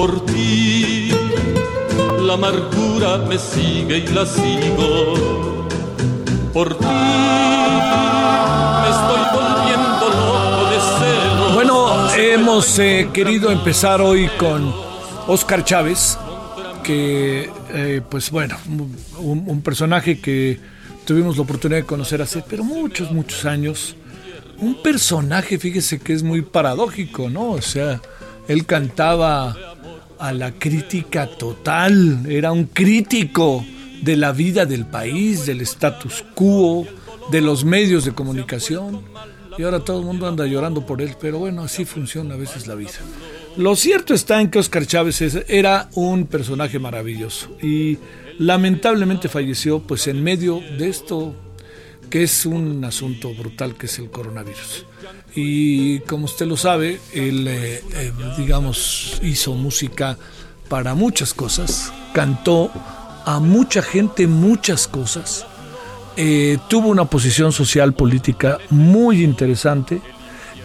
Por ti la amargura me sigue y la sigo. Por ti me estoy volviendo loco de celos. Bueno, hemos eh, querido empezar hoy con Oscar Chávez, que, eh, pues bueno, un, un personaje que tuvimos la oportunidad de conocer hace, pero muchos, muchos años un personaje, fíjese que es muy paradójico, ¿no? O sea, él cantaba a la crítica total, era un crítico de la vida del país, del status quo, de los medios de comunicación. Y ahora todo el mundo anda llorando por él, pero bueno, así funciona a veces la vida. Lo cierto está en que Oscar Chávez era un personaje maravilloso y lamentablemente falleció pues en medio de esto que es un asunto brutal que es el coronavirus. Y como usted lo sabe, él, eh, eh, digamos, hizo música para muchas cosas, cantó a mucha gente muchas cosas, eh, tuvo una posición social política muy interesante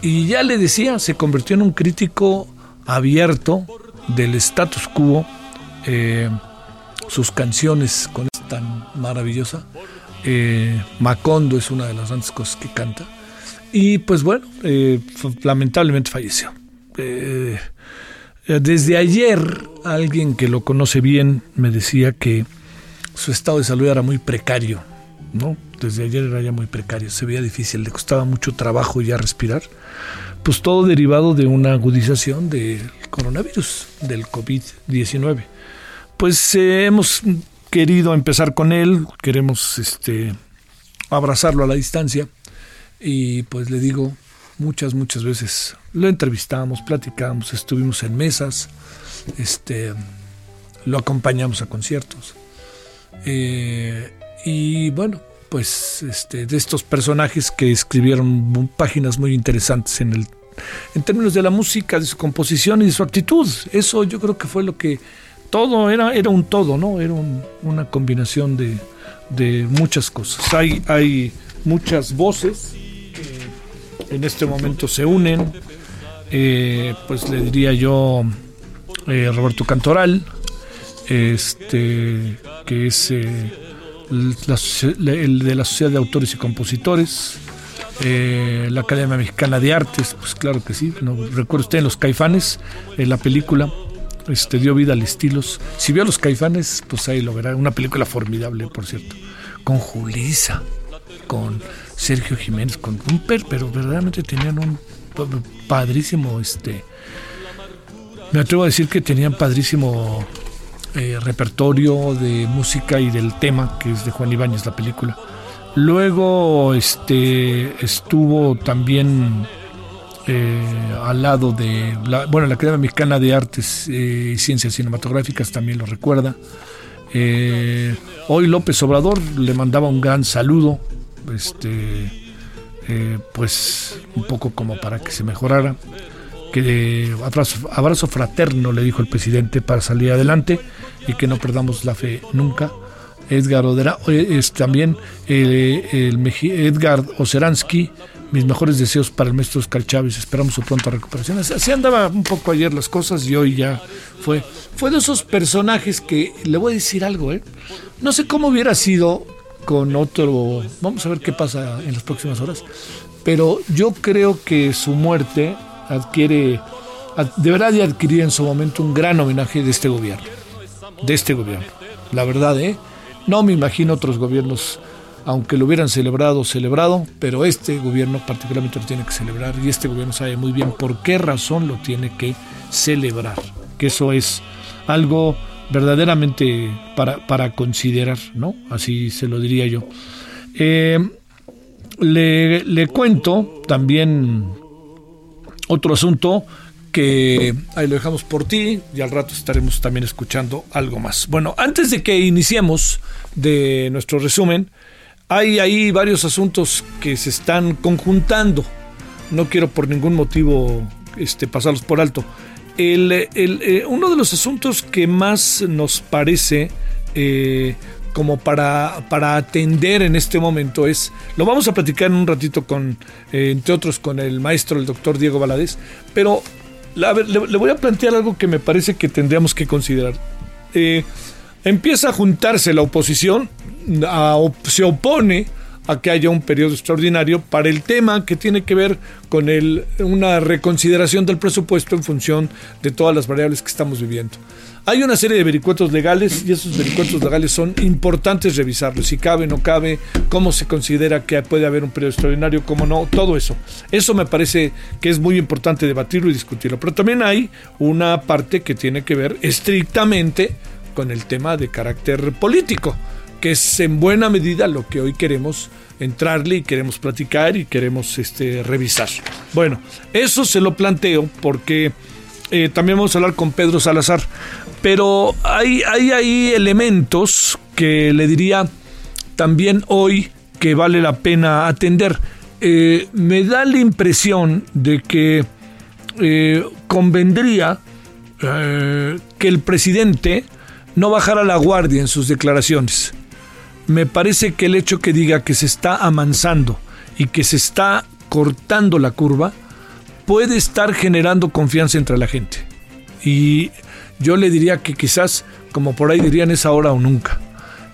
y ya le decía, se convirtió en un crítico abierto del status quo, sus canciones con esta tan maravillosa eh, Macondo es una de las grandes cosas que canta. Y pues bueno, eh, lamentablemente falleció. Eh, desde ayer alguien que lo conoce bien me decía que su estado de salud era muy precario, ¿no? Desde ayer era ya muy precario, se veía difícil, le costaba mucho trabajo ya respirar. Pues todo derivado de una agudización del coronavirus, del COVID-19. Pues hemos querido empezar con él, queremos este abrazarlo a la distancia y pues le digo muchas muchas veces lo entrevistamos, platicamos, estuvimos en mesas, este lo acompañamos a conciertos eh, y bueno pues este de estos personajes que escribieron páginas muy interesantes en el en términos de la música, de su composición y de su actitud. Eso yo creo que fue lo que todo era, era un todo, ¿no? Era una combinación de, de, muchas cosas. Hay, hay muchas voces que en este momento se unen. Eh, pues le diría yo eh, Roberto Cantoral, este, que es eh, el de la Sociedad de Autores y Compositores. la Academia Mexicana de Artes, pues claro que sí, no, recuerdo usted en Los Caifanes, en la película, este, dio vida al estilos. Si vio a los caifanes, pues ahí lo verá. Una película formidable, por cierto. Con Julisa, con Sergio Jiménez, con un pero verdaderamente tenían un padrísimo, este. Me atrevo a decir que tenían padrísimo eh, repertorio de música y del tema, que es de Juan Ibáñez, la película. Luego este, estuvo también eh, al lado de, la, bueno, la Academia Mexicana de Artes eh, y Ciencias Cinematográficas también lo recuerda. Eh, hoy López Obrador le mandaba un gran saludo, este, pues un poco como para que se mejorara, que abrazo, fraterno le dijo el presidente para salir adelante y que no perdamos la fe nunca. Edgar Odera, es también el Edgar Oceransky mis mejores deseos para el maestro Oscar Chávez. Esperamos su pronta recuperación. Así andaba un poco ayer las cosas y hoy ya fue. Fue de esos personajes que le voy a decir algo, ¿eh? No sé cómo hubiera sido con otro. Vamos a ver qué pasa en las próximas horas. Pero yo creo que su muerte adquiere. Deberá de adquirir en su momento un gran homenaje de este gobierno. De este gobierno. La verdad, ¿eh? No me imagino otros gobiernos aunque lo hubieran celebrado, celebrado, pero este gobierno particularmente lo tiene que celebrar y este gobierno sabe muy bien por qué razón lo tiene que celebrar, que eso es algo verdaderamente para, para considerar, ¿no? Así se lo diría yo. Eh, le, le cuento también otro asunto que ahí lo dejamos por ti y al rato estaremos también escuchando algo más. Bueno, antes de que iniciemos de nuestro resumen, hay ahí varios asuntos que se están conjuntando. No quiero por ningún motivo este, pasarlos por alto. El, eh, uno de los asuntos que más nos parece eh, como para, para, atender en este momento es, lo vamos a platicar en un ratito con, eh, entre otros, con el maestro, el doctor Diego Valadez, pero le, le, voy a plantear algo que me parece que tendríamos que considerar. Empieza a juntarse la oposición, se opone a que haya un periodo extraordinario para el tema que tiene que ver con el, una reconsideración del presupuesto en función de todas las variables que estamos viviendo. Hay una serie de vericuetos legales y esos vericuetos legales son importantes revisarlos, si cabe, no cabe, cómo se considera que puede haber un periodo extraordinario, cómo no, todo eso. Eso me parece que es muy importante debatirlo y discutirlo. Pero también hay una parte que tiene que ver estrictamente con el tema de carácter político que es en buena medida lo que hoy queremos entrarle y queremos platicar y queremos este, revisar. Bueno, eso se lo planteo porque eh, también vamos a hablar con Pedro Salazar, pero hay, hay ahí elementos que le diría también hoy que vale la pena atender. Eh, me da la impresión de que eh, convendría que el presidente no bajara la guardia en sus declaraciones me parece que el hecho que diga que se está amansando y que se está cortando la curva puede estar generando confianza entre la gente. Y yo le diría que quizás, como por ahí dirían, es ahora o nunca.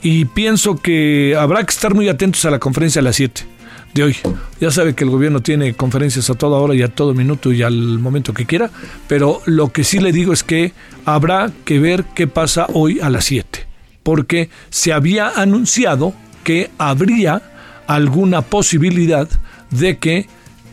Y pienso que habrá que estar muy atentos a la conferencia a las 7 de hoy. Ya sabe que el gobierno tiene conferencias a toda hora y a todo minuto y al momento que quiera, pero lo que sí le digo es que habrá que ver qué pasa hoy a las 7 porque se había anunciado que habría alguna posibilidad de que,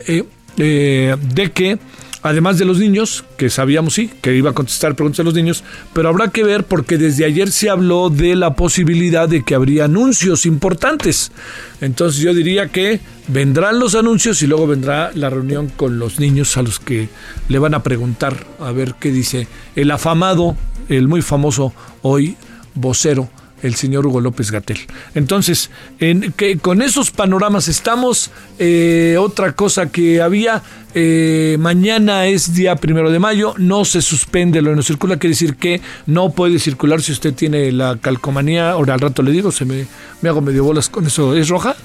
eh, eh, de que además de los niños, que sabíamos sí, que iba a contestar preguntas de los niños, pero habrá que ver porque desde ayer se habló de la posibilidad de que habría anuncios importantes. Entonces yo diría que vendrán los anuncios y luego vendrá la reunión con los niños a los que le van a preguntar a ver qué dice el afamado, el muy famoso hoy vocero el señor Hugo López Gatel. Entonces, en, que, con esos panoramas estamos. Eh, otra cosa que había, eh, mañana es día primero de mayo, no se suspende lo que no circula, quiere decir que no puede circular si usted tiene la calcomanía, ahora al rato le digo, se me, me hago medio bolas con eso, ¿es roja?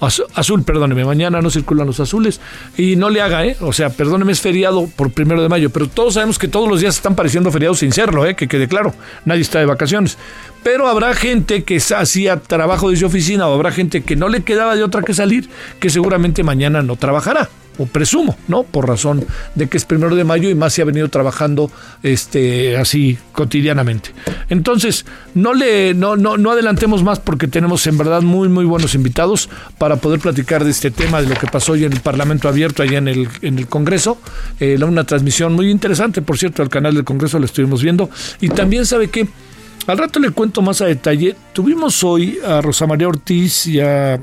Azul, perdóneme, mañana no circulan los azules y no le haga, ¿eh? O sea, perdóneme, es feriado por primero de mayo, pero todos sabemos que todos los días están pareciendo feriados sin serlo, ¿eh? Que quede claro, nadie está de vacaciones. Pero habrá gente que hacía trabajo desde oficina o habrá gente que no le quedaba de otra que salir, que seguramente mañana no trabajará o presumo, ¿no? Por razón de que es primero de mayo y más se ha venido trabajando este así cotidianamente. Entonces, no le no, no, no adelantemos más porque tenemos en verdad muy muy buenos invitados para poder platicar de este tema, de lo que pasó hoy en el Parlamento abierto allá en el, en el Congreso. Eh, una transmisión muy interesante, por cierto, al canal del Congreso lo estuvimos viendo. Y también sabe que al rato le cuento más a detalle. Tuvimos hoy a Rosa María Ortiz y a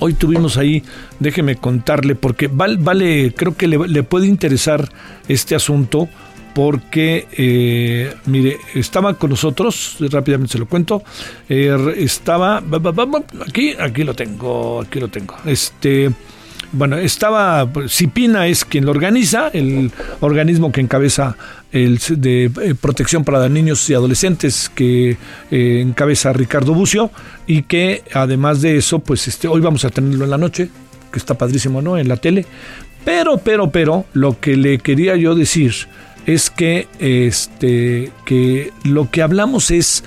Hoy tuvimos ahí, déjeme contarle, porque vale, vale creo que le, puede interesar este asunto porque, eh, mire, estaba con nosotros, rápidamente se lo cuento, eh, estaba, aquí, aquí lo tengo, aquí lo tengo, este, bueno, estaba, Cipina es quien lo organiza, el organismo que encabeza el de eh, protección para niños y adolescentes que encabeza Ricardo Bucio y que además de eso, pues este, hoy vamos a tenerlo en la noche, que está padrísimo, ¿no? En la tele. Pero, pero, pero, lo que le quería yo decir es que, este, que lo que hablamos es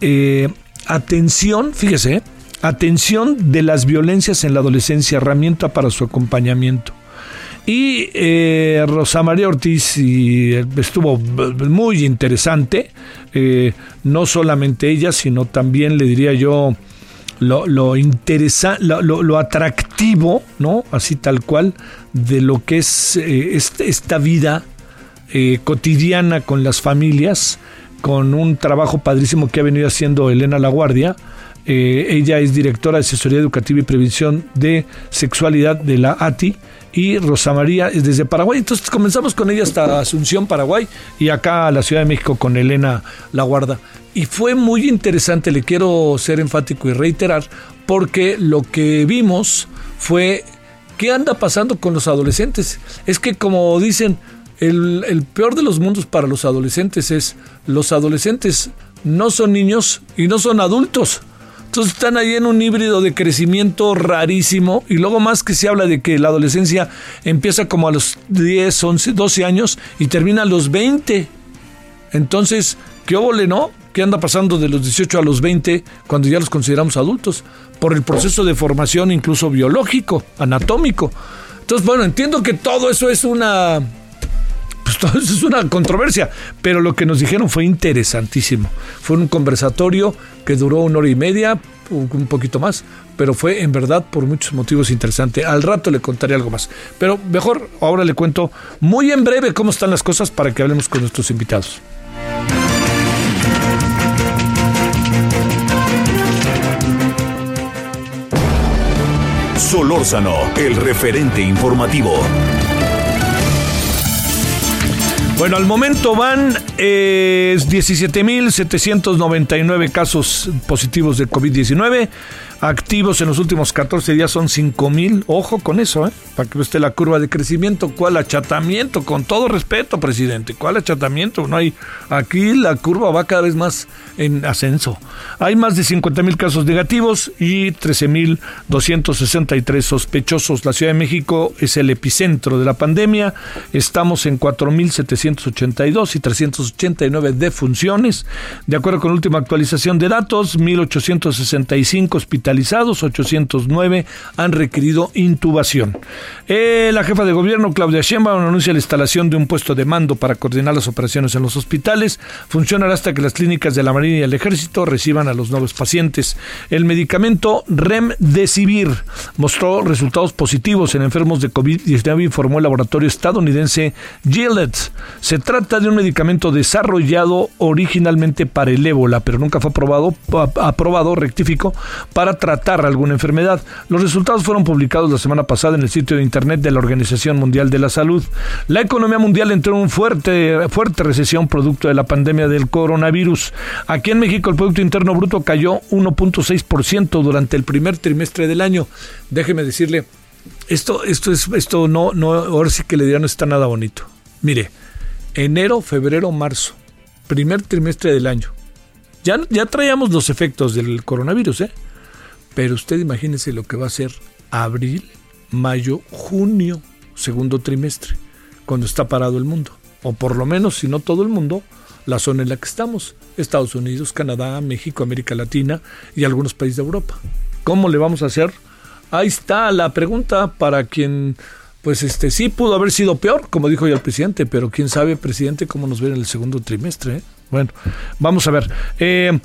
eh, atención, fíjese, atención de las violencias en la adolescencia, herramienta para su acompañamiento. Y eh, Rosa María Ortiz y estuvo muy interesante, eh, no solamente ella, sino también le diría yo lo, lo, lo, lo, atractivo, ¿no? Así tal cual, de lo que es esta vida eh, cotidiana con las familias, con un trabajo padrísimo que ha venido haciendo Elena Laguardia. Eh, ella es directora de Asesoría Educativa y Prevención de Sexualidad de la ATI y Rosa María es desde Paraguay. Entonces comenzamos con ella hasta Asunción, Paraguay y acá a la Ciudad de México con Elena Laguarda. Y fue muy interesante, le quiero ser enfático y reiterar, porque lo que vimos fue qué anda pasando con los adolescentes. Es que como dicen, el, peor de los mundos para los adolescentes es los adolescentes no son niños y no son adultos. Entonces están ahí en un híbrido de crecimiento rarísimo y luego más que se habla de que la adolescencia empieza como a los 10, 11, 12 años y termina a los 20. Entonces, ¿qué óvole, no? ¿Qué anda pasando de los 18 a los 20 cuando ya los consideramos adultos? Por el proceso de formación incluso biológico, anatómico. Entonces, bueno, entiendo que todo eso es una eso es una controversia, pero lo que nos dijeron fue interesantísimo. Fue un conversatorio que duró una hora y media, un poquito más, pero fue en verdad por muchos motivos interesante. Al rato le contaré algo más, pero mejor ahora le cuento muy en breve cómo están las cosas para que hablemos con nuestros invitados. Solórzano, el referente informativo. Bueno, al momento van eh, 17.799 casos positivos de COVID-19 activos en los últimos 14 días son 5 mil. Ojo con eso, ¿eh? Para que usted la curva de crecimiento. ¿Cuál achatamiento? Con todo respeto, presidente. ¿Cuál achatamiento? No hay. Aquí la curva va cada vez más en ascenso. Hay más de 50 mil casos negativos y 13 mil 263 sospechosos. La Ciudad de México es el epicentro de la pandemia. Estamos en 4.782 y 389 defunciones. De acuerdo con la última actualización de datos, 1.865 hospitales 809 han requerido intubación. Eh, la jefa de gobierno, Claudia Sheinbaum, anuncia la instalación de un puesto de mando para coordinar las operaciones en los hospitales. Funcionará hasta que las clínicas de la Marina y el Ejército reciban a los nuevos pacientes. El medicamento Remdesivir mostró resultados positivos en enfermos de COVID-19, informó el laboratorio estadounidense Gilead. Se trata de un medicamento desarrollado originalmente para el ébola, pero nunca fue aprobado, aprobado rectifico, para tratar alguna enfermedad. Los resultados fueron publicados la semana pasada en el sitio de internet de la Organización Mundial de la Salud. La economía mundial entró en una fuerte, fuerte recesión producto de la pandemia del coronavirus. Aquí en México el Producto Interno Bruto cayó 1.6% durante el primer trimestre del año. Déjeme decirle, esto, esto, es, esto no, no, ahora sí que le dirán no está nada bonito. Mire, enero, febrero, marzo, primer trimestre del año. Ya, ya traíamos los efectos del coronavirus, ¿eh? Pero usted imagínese lo que va a ser abril, mayo, junio, segundo trimestre, cuando está parado el mundo. O por lo menos, si no todo el mundo, la zona en la que estamos. Estados Unidos, Canadá, México, América Latina y algunos países de Europa. ¿Cómo le vamos a hacer? Ahí está la pregunta para quien, pues este, sí pudo haber sido peor, como dijo ya el presidente, pero quién sabe, presidente, cómo nos ve en el segundo trimestre. ¿eh? Bueno, vamos a ver. Eh,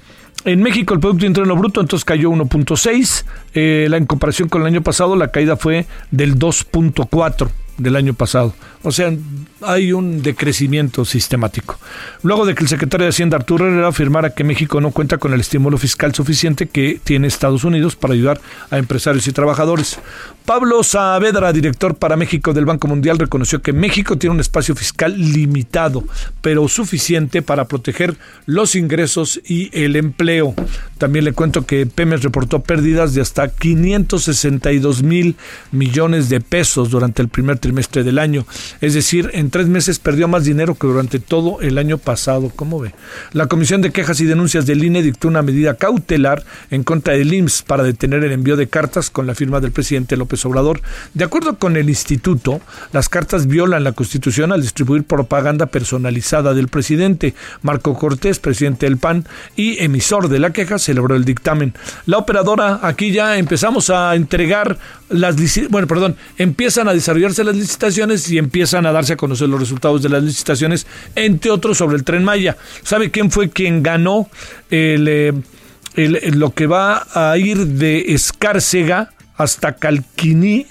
en México el Producto Interno Bruto entonces cayó 1.6, eh, en comparación con el año pasado la caída fue del 2.4. del año pasado. O sea, hay un decrecimiento sistemático. Luego de que el secretario de Hacienda Arturo Herrera afirmara que México no cuenta con el estímulo fiscal suficiente que tiene Estados Unidos para ayudar a empresarios y trabajadores. Pablo Saavedra, director para México del Banco Mundial, reconoció que México tiene un espacio fiscal limitado, pero suficiente para proteger los ingresos y el empleo. También le cuento que Pemex reportó pérdidas de hasta 562 mil millones de pesos durante el primer trimestre del año. Es decir, en tres meses perdió más dinero que durante todo el año pasado. ¿Cómo ve? La Comisión de Quejas y Denuncias del INE dictó una medida cautelar en contra del IMSS para detener el envío de cartas con la firma del presidente López Obrador. De acuerdo con el instituto, las cartas violan la Constitución al distribuir propaganda personalizada del presidente. Marco Cortés, presidente del PAN y emisor de la queja, celebró el dictamen. La operadora, aquí ya empezamos a entregar las bueno, perdón, empiezan a desarrollarse las licitaciones y empiezan a darse a conocer los resultados de las licitaciones, entre otros sobre el tren Maya. ¿Sabe quién fue quien ganó el, eh, lo que va a ir de Escárcega hasta Calquiní?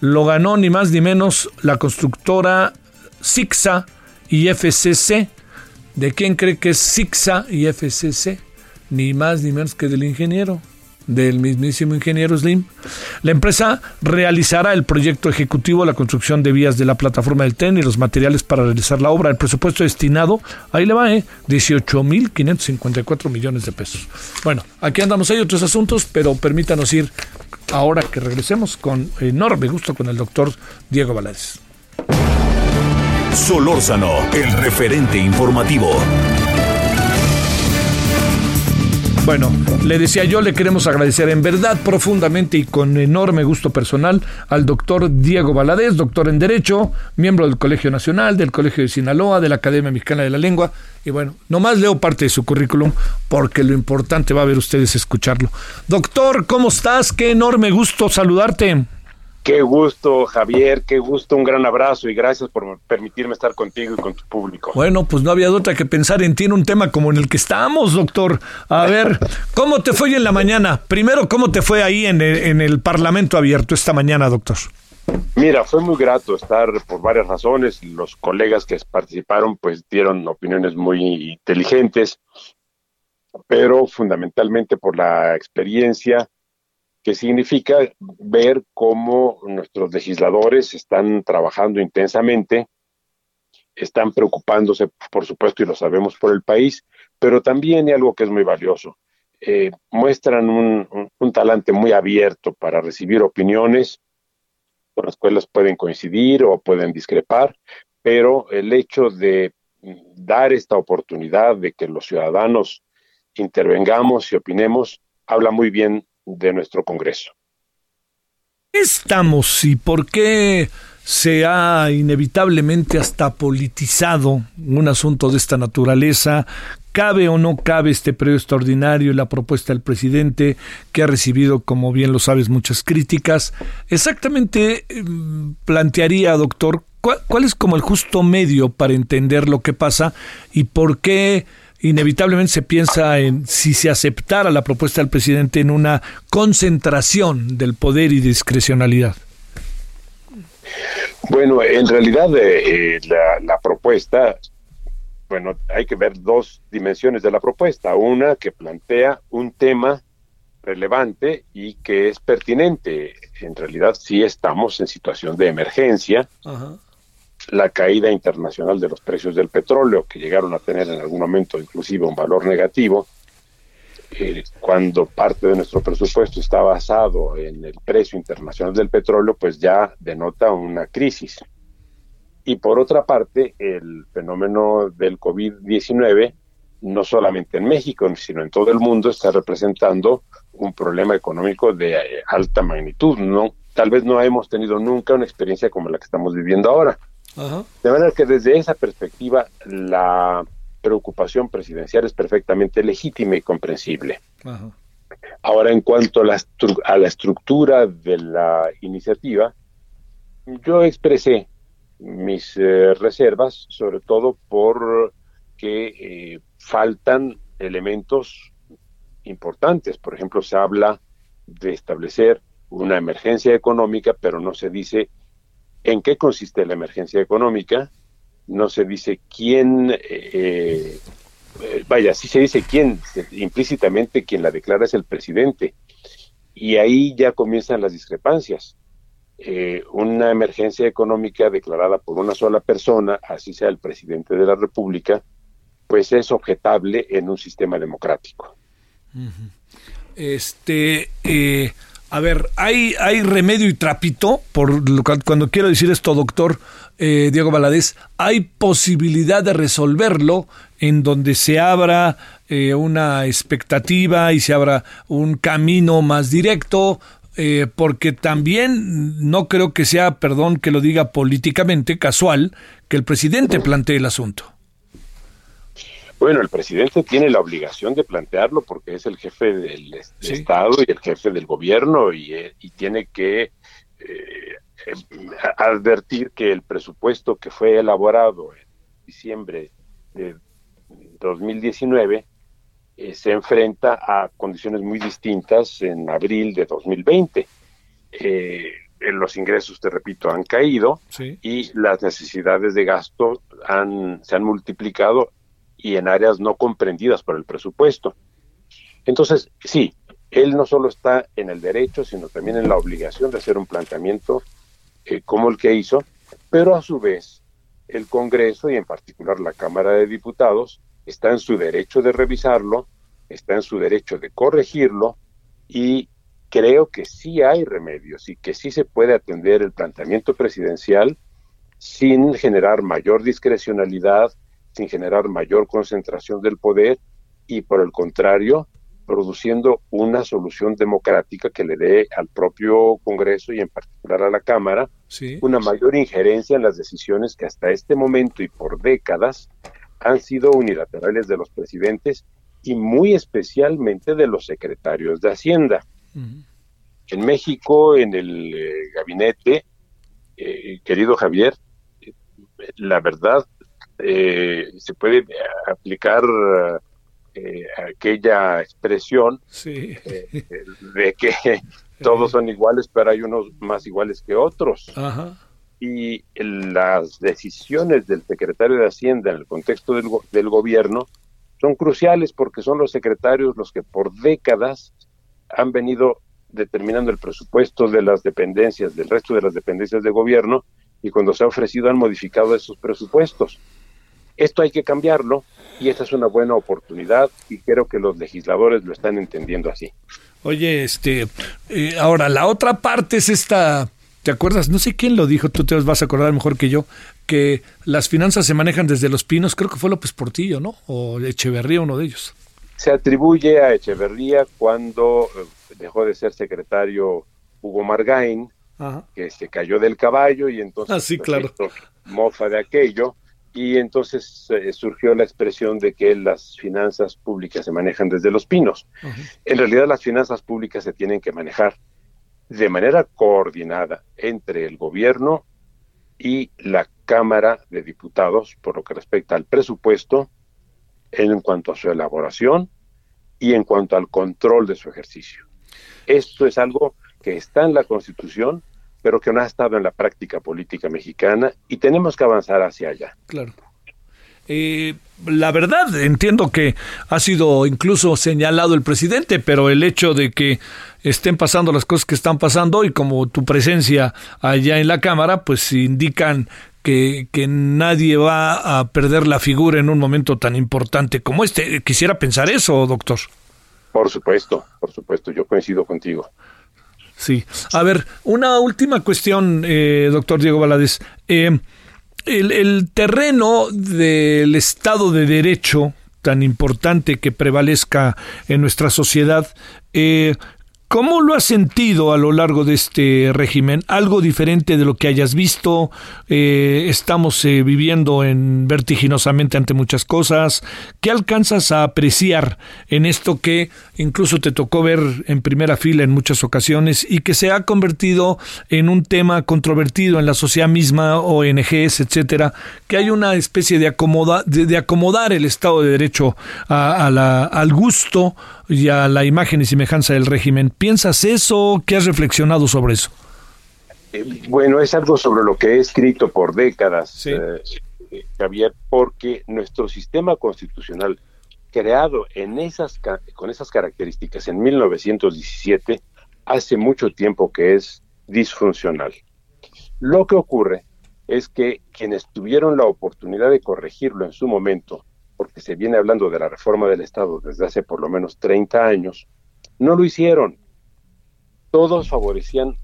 Lo ganó ni más ni menos la constructora Sixa y FCC. ¿De quién cree que es Sixa y FCC? Ni más ni menos que del ingeniero del mismísimo ingeniero Slim. La empresa realizará el proyecto ejecutivo, la construcción de vías de la plataforma del tren y los materiales para realizar la obra. El presupuesto destinado, ahí le va, ¿eh? 18.554 millones de pesos. Bueno, aquí andamos, hay otros asuntos, pero permítanos ir ahora que regresemos con enorme gusto con el doctor Diego Valadez. Solórzano, el referente informativo. Bueno, le decía yo, le queremos agradecer en verdad profundamente y con enorme gusto personal al doctor Diego Valadez, doctor en Derecho, miembro del Colegio Nacional, del Colegio de Sinaloa, de la Academia Mexicana de la Lengua. Y bueno, nomás leo parte de su currículum porque lo importante va a ver ustedes escucharlo. Doctor, ¿cómo estás? Qué enorme gusto saludarte. Qué gusto, Javier, qué gusto, un gran abrazo y gracias por permitirme estar contigo y con tu público. Bueno, pues no había otra que pensar en ti en un tema como en el que estamos, doctor. A ver, ¿cómo te fue en la mañana? Primero, ¿cómo te fue ahí en el, en el Parlamento abierto esta mañana, doctor? Mira, fue muy grato estar por varias razones. Los colegas que participaron pues dieron opiniones muy inteligentes, pero fundamentalmente por la experiencia que significa ver cómo nuestros legisladores están trabajando intensamente, están preocupándose, por supuesto, y lo sabemos por el país, pero también hay algo que es muy valioso. Eh, muestran un, un, talante muy abierto para recibir opiniones con las cuales pueden coincidir o pueden discrepar, pero el hecho de dar esta oportunidad de que los ciudadanos intervengamos y opinemos habla muy bien de nuestro Congreso. Estamos y por qué se ha inevitablemente hasta politizado un asunto de esta naturaleza. ¿Cabe o no cabe este periodo extraordinario y la propuesta del presidente que ha recibido, como bien lo sabes, muchas críticas? Exactamente em, plantearía, doctor, ¿cuál, es como el justo medio para entender lo que pasa y por qué inevitablemente se piensa en si se aceptara la propuesta del presidente en una concentración del poder y discrecionalidad. Bueno, en realidad eh, eh, la, propuesta, bueno, hay que ver dos dimensiones de la propuesta. Una que plantea un tema relevante y que es pertinente. En realidad sí estamos en situación de emergencia. Ajá la caída internacional de los precios del petróleo, que llegaron a tener en algún momento inclusive un valor negativo, eh, cuando parte de nuestro presupuesto está basado en el precio internacional del petróleo, pues ya denota una crisis. Y por otra parte, el fenómeno del COVID-19, no solamente en México, sino en todo el mundo, está representando un problema económico de eh, alta magnitud. No, tal vez no hemos tenido nunca una experiencia como la que estamos viviendo ahora. De manera que desde esa perspectiva la preocupación presidencial es perfectamente legítima y comprensible. Ahora, en cuanto a la, a la estructura de la iniciativa, yo expresé mis eh, reservas, sobre todo por que eh, faltan elementos importantes. Por ejemplo, se habla de establecer una emergencia económica, pero no se dice en qué consiste la emergencia económica, no se dice quién, eh, eh, vaya, sí se dice quién, implícitamente quien la declara es el presidente. Y ahí ya comienzan las discrepancias. Eh, una emergencia económica declarada por una sola persona, así sea el presidente de la República, pues es objetable en un sistema democrático. Este, a ver, hay, hay remedio y trapito, por lo cuando quiero decir esto, doctor eh, Diego Valadez, hay posibilidad de resolverlo en donde se abra eh, una expectativa y se abra un camino más directo, eh, porque también no creo que sea, perdón que lo diga políticamente, casual, que el presidente plantee el asunto. Bueno, el presidente tiene la obligación de plantearlo porque es el jefe del Estado y el jefe del gobierno y, eh, tiene que eh, advertir que el presupuesto que fue elaborado en diciembre de 2019 eh, se enfrenta a condiciones muy distintas en abril de 2020. Eh, los ingresos, te repito, han caído y las necesidades de gasto han, se han multiplicado y en áreas no comprendidas por el presupuesto. Entonces, sí, él no solo está en el derecho, sino también en la obligación de hacer un planteamiento eh, como el que hizo, pero a su vez el Congreso y en particular la Cámara de Diputados está en su derecho de revisarlo, está en su derecho de corregirlo y creo que sí hay remedios y que sí se puede atender el planteamiento presidencial sin generar mayor discrecionalidad, sin generar mayor concentración del poder y por el contrario, produciendo una solución democrática que le dé al propio Congreso y en particular a la Cámara una mayor injerencia en las decisiones que hasta este momento y por décadas han sido unilaterales de los presidentes y muy especialmente de los secretarios de Hacienda. En México, en el eh, gabinete, eh, querido Javier, la verdad eh, se puede aplicar aquella expresión de que todos son iguales, pero hay unos más iguales que otros. Y las decisiones del secretario de Hacienda en el contexto del, del gobierno son cruciales porque son los secretarios los que por décadas han venido determinando el presupuesto de las dependencias, del resto de las dependencias de gobierno, y cuando se ha ofrecido han modificado esos presupuestos. Esto hay que cambiarlo y esta es una buena oportunidad y creo que los legisladores lo están entendiendo así. Oye, este, eh, ahora la otra parte es esta ¿Te acuerdas? No sé quién lo dijo, tú te vas a acordar mejor que yo, que las finanzas se manejan desde los pinos, creo que fue López Portillo, ¿no? O Echeverría, uno de ellos. Se atribuye a Echeverría cuando eh, dejó de ser secretario Hugo Margain, que se cayó del caballo y entonces ah, sí, claro. mofa de aquello, y entonces eh, surgió la expresión de que las finanzas públicas se manejan desde los pinos. En realidad las finanzas públicas se tienen que manejar de manera coordinada entre el gobierno y la Cámara de Diputados por lo que respecta al presupuesto en cuanto a su elaboración y en cuanto al control de su ejercicio. Esto es algo que está en la Constitución, pero que no ha estado en la práctica política mexicana y tenemos que avanzar hacia allá. Claro. Eh, la verdad, entiendo que ha sido incluso señalado el presidente, pero el hecho de que estén pasando las cosas que están pasando y como tu presencia allá en la Cámara, pues indican que, que, nadie va a perder la figura en un momento tan importante como este. Quisiera pensar eso, doctor. Por supuesto, por supuesto, yo coincido contigo. Sí. A ver, una última cuestión, eh, doctor Diego Valadez. Eh, el, terreno del Estado de Derecho tan importante que prevalezca en nuestra sociedad, eh, ¿Cómo lo has sentido a lo largo de este régimen? ¿Algo diferente de lo que hayas visto? Eh, estamos eh, viviendo en vertiginosamente ante muchas cosas. ¿Qué alcanzas a apreciar en esto que incluso te tocó ver en primera fila en muchas ocasiones y que se ha convertido en un tema controvertido en la sociedad misma, ONGs, etcétera? Que hay una especie de, acomoda, de, acomodar el Estado de Derecho a, al gusto y a la imagen y semejanza del régimen. ¿Piensas eso? ¿Qué has reflexionado sobre eso? Eh, bueno, es algo sobre lo que he escrito por décadas, eh, Javier, porque nuestro sistema constitucional, creado en esas, con esas características en 1917, hace mucho tiempo que es disfuncional. Lo que ocurre es que quienes tuvieron la oportunidad de corregirlo en su momento, porque se viene hablando de la reforma del Estado desde hace por lo menos 30 años, no lo hicieron. Todos favorecían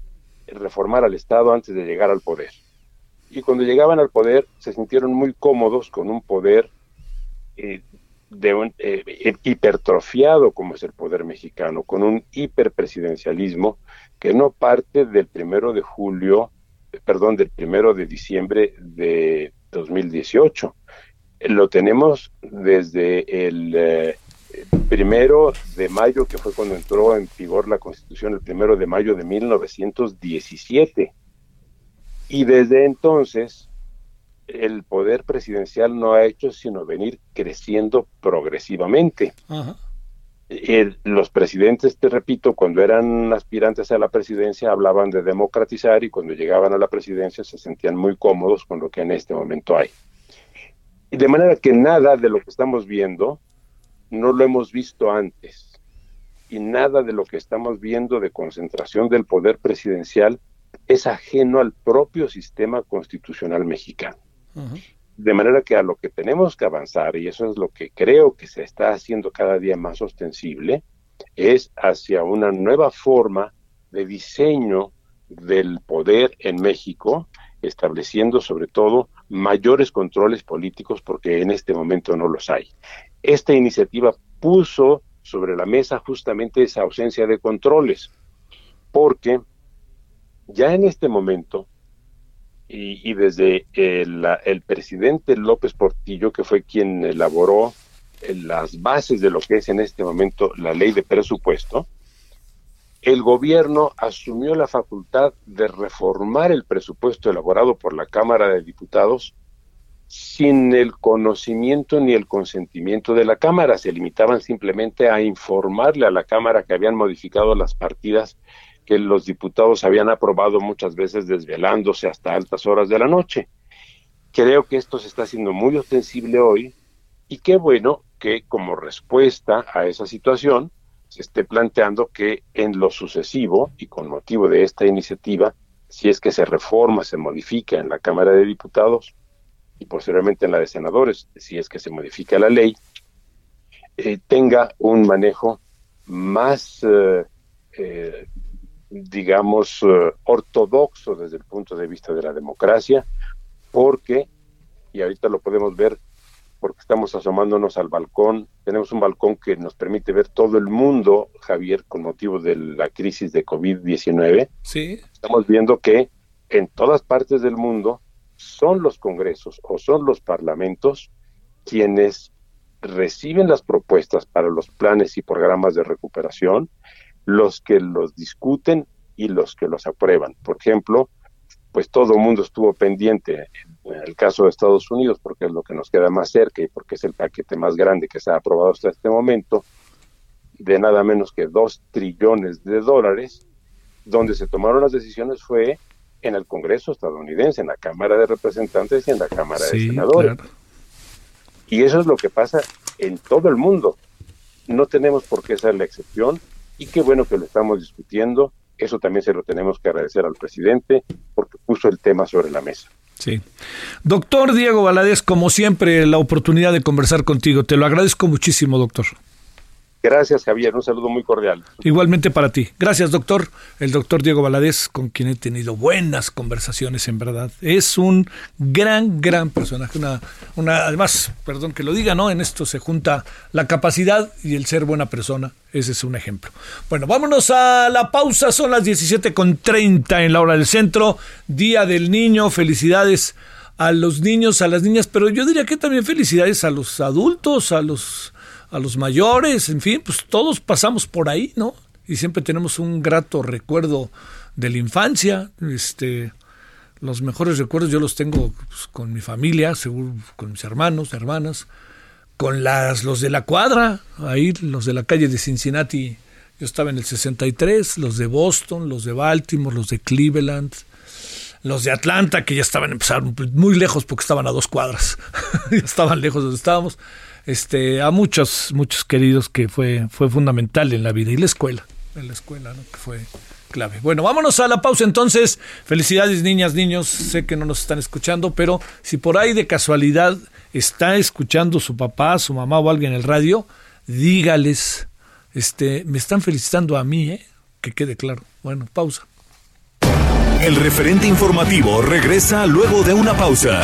reformar al Estado antes de llegar al poder. Y cuando llegaban al poder se sintieron muy cómodos con un poder eh, de un, eh, hipertrofiado como es el poder mexicano, con un hiperpresidencialismo que no parte del primero de julio, perdón, del primero de diciembre de 2018. Lo tenemos desde el eh, primero de mayo, que fue cuando entró en vigor la Constitución, el primero de mayo de 1917. Y desde entonces, el poder presidencial no ha hecho sino venir creciendo progresivamente. los presidentes, te repito, cuando eran aspirantes a la presidencia hablaban de democratizar y cuando llegaban a la presidencia se sentían muy cómodos con lo que en este momento hay. Y de manera que nada de lo que estamos viendo no lo hemos visto antes. Y nada de lo que estamos viendo de concentración del poder presidencial es ajeno al propio sistema constitucional mexicano. De manera que a lo que tenemos que avanzar, y eso es lo que creo que se está haciendo cada día más ostensible, es hacia una nueva forma de diseño del poder en México, estableciendo sobre todo mayores controles políticos porque en este momento no los hay. Esta iniciativa puso sobre la mesa justamente esa ausencia de controles, porque ya en este momento, y, desde el, el, presidente López Portillo, que fue quien elaboró eh, las bases de lo que es en este momento la ley de presupuesto, el gobierno asumió la facultad de reformar el presupuesto elaborado por la Cámara de Diputados sin el conocimiento ni el consentimiento de la Cámara. Se limitaban simplemente a informarle a la Cámara que habían modificado las partidas que los diputados habían aprobado muchas veces desvelándose hasta altas horas de la noche. Creo que esto se está haciendo muy ostensible hoy y qué bueno que como respuesta a esa situación se esté planteando que en lo sucesivo y con motivo de esta iniciativa, si es que se reforma, se modifica en la Cámara de Diputados y posteriormente en la de senadores, si es que se modifica la ley, eh, tenga un manejo más eh, eh, digamos, ortodoxo desde el punto de vista de la democracia, porque, y ahorita lo podemos ver porque estamos asomándonos al balcón, tenemos un balcón que nos permite ver todo el mundo, Javier, con motivo de la crisis de COVID-19. Sí. Estamos viendo que en todas partes del mundo son los congresos o son los parlamentos quienes reciben las propuestas para los planes y programas de recuperación, los que los discuten y los que los aprueban. Por ejemplo, pues todo el mundo estuvo pendiente en el caso de Estados Unidos, porque es lo que nos queda más cerca y porque es el paquete más grande que se ha aprobado hasta este momento, de nada menos que dos trillones de dólares, donde se tomaron las decisiones fue en el Congreso estadounidense, en la Cámara de Representantes y en la Cámara de Senadores. Y eso es lo que pasa en todo el mundo. No tenemos por qué ser la excepción y qué bueno que lo estamos discutiendo. Eso también se lo tenemos que agradecer al presidente porque puso el tema sobre la mesa. Sí. Doctor Diego Valadez, como siempre, la oportunidad de conversar contigo. Te lo agradezco muchísimo, doctor. Gracias, Javier. Un saludo muy cordial. Igualmente para ti. Gracias, doctor. El doctor Diego Valadez, con quien he tenido buenas conversaciones, en verdad. Es un gran, gran personaje. Una, una, además, perdón que lo diga, ¿no? En esto se junta la capacidad y el ser buena persona. Ese es un ejemplo. Bueno, vámonos a la pausa. Son las 17.30 en la hora del centro. Día del niño. Felicidades a los niños, a las niñas, pero yo diría que también felicidades a los adultos, a los a los mayores, en fin, pues todos pasamos por ahí, ¿no? Y siempre tenemos un grato recuerdo de la infancia, este, los mejores recuerdos yo los tengo pues, con mi familia, seguro, con mis hermanos, hermanas, con las, los de la cuadra, ahí los de la calle de Cincinnati Yo estaba en el 63, los de Boston, los de Baltimore, los de Cleveland, los de Atlanta, que ya estaban empezando muy lejos porque estaban a dos cuadras, ya estaban lejos donde estábamos, este, a muchos, muchos queridos que fue, fue fundamental en la vida y la escuela, en la escuela, ¿no? que fue clave. Bueno, vámonos a la pausa entonces. Felicidades niñas, niños, sé que no nos están escuchando, pero si por ahí de casualidad está escuchando su papá, su mamá o alguien en el radio, dígales, este, me están felicitando a mí, ¿eh? que quede claro. Bueno, pausa. El referente informativo regresa luego de una pausa.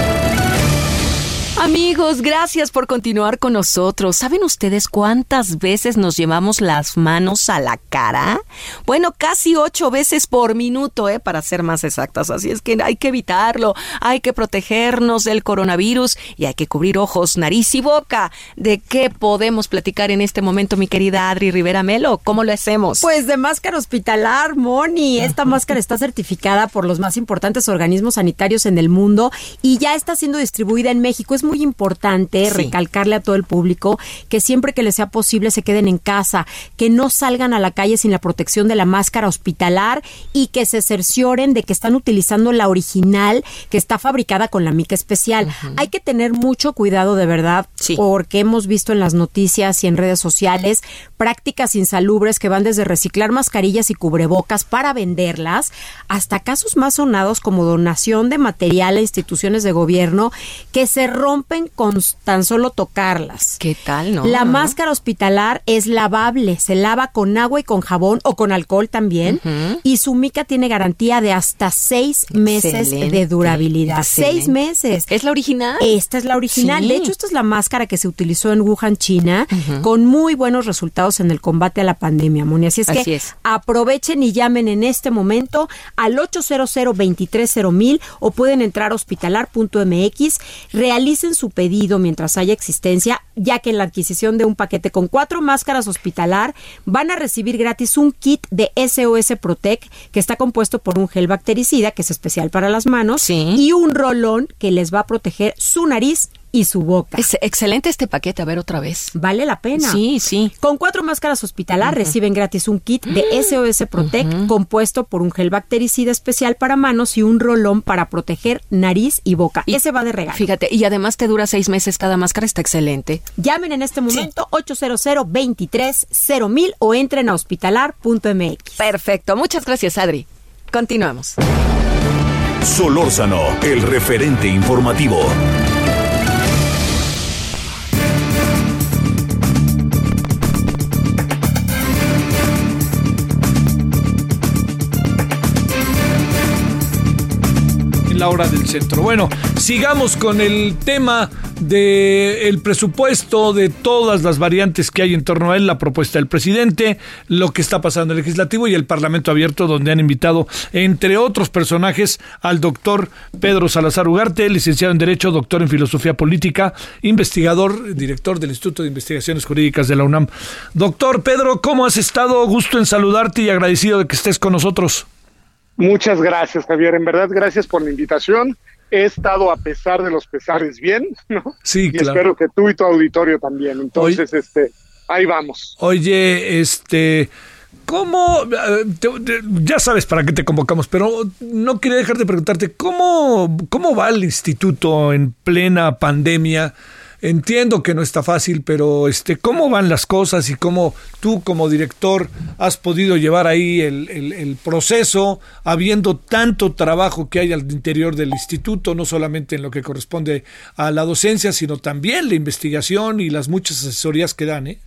Amigos, gracias por continuar con nosotros. ¿Saben ustedes cuántas veces nos llevamos las manos a la cara? Bueno, casi ocho veces por minuto, ¿eh? para ser más exactas. Así es que hay que evitarlo, hay que protegernos del coronavirus y hay que cubrir ojos, nariz y boca. ¿De qué podemos platicar en este momento, mi querida Adri Rivera Melo? ¿Cómo lo hacemos? Pues de máscara hospitalar, Moni. Esta máscara está certificada por los más importantes organismos sanitarios en el mundo y ya está siendo distribuida en México. Importante Sí. recalcarle a todo el público que siempre que les sea posible se queden en casa, que no salgan a la calle sin la protección de la máscara hospitalar y que se cercioren de que están utilizando la original que está fabricada con la mica especial. Hay que tener mucho cuidado de verdad Sí. porque hemos visto en las noticias y en redes sociales prácticas insalubres que van desde reciclar mascarillas y cubrebocas para venderlas hasta casos más sonados como donación de material a instituciones de gobierno que se rompen con tan solo tocarlas. ¿Qué tal, no? La máscara hospitalar es lavable, se lava con agua y con jabón o con alcohol también. Y su mica tiene garantía de hasta seis meses Excelente, de durabilidad. excelente. Seis meses. ¿Es la original? Esta es la original. Sí. De hecho, esta es la máscara que se utilizó en Wuhan, China, con muy buenos resultados en el combate a la pandemia, Moni. Así es Así que es. aprovechen y llamen en este momento al 800 230 o pueden entrar a hospitalar.mx, realicen su pedido mientras haya existencia, ya que en la adquisición de un paquete con cuatro máscaras hospitalar van a recibir gratis un kit de SOS Protect que está compuesto por un gel bactericida que es especial para las manos Sí. y un rolón que les va a proteger su nariz y su boca. Es excelente este paquete, a ver otra vez. Vale la pena. Sí, sí. Con cuatro máscaras hospitalar reciben gratis un kit de SOS Protect compuesto por un gel bactericida especial para manos y un rolón para proteger nariz y boca. Y- Ese va de regalo. Fíjate, y además te dura seis meses cada máscara, está excelente. Llamen en este momento 800 23 mil o entren a hospitalar.mx. Perfecto, muchas gracias, Adri. Continuamos. Solórzano, el referente informativo. La hora del centro. Bueno, sigamos con el tema del presupuesto, de todas las variantes que hay en torno a él, la propuesta del presidente, lo que está pasando en el legislativo y el Parlamento abierto, donde han invitado, entre otros personajes, al doctor Pedro Salazar Ugarte, licenciado en Derecho, doctor en Filosofía Política, investigador, director del Instituto de Investigaciones Jurídicas de la UNAM. Doctor Pedro, ¿cómo has estado? Gusto en saludarte y agradecido de que estés con nosotros. Muchas gracias, Javier. En verdad, gracias por la invitación. He estado a pesar de los pesares bien, ¿no? Sí, y claro. espero que tú y tu auditorio también. Entonces, este, ahí vamos. Oye, este, ¿cómo? eh, te- te- ya sabes para qué te convocamos, pero no quería dejar de preguntarte, ¿cómo, cómo va el instituto en plena pandemia? Entiendo que no está fácil, pero este, ¿cómo van las cosas y cómo tú como director has podido llevar ahí el, el- el proceso, habiendo tanto trabajo que hay al interior del instituto, no solamente en lo que corresponde a la docencia, sino también la investigación y las muchas asesorías que dan, ¿eh?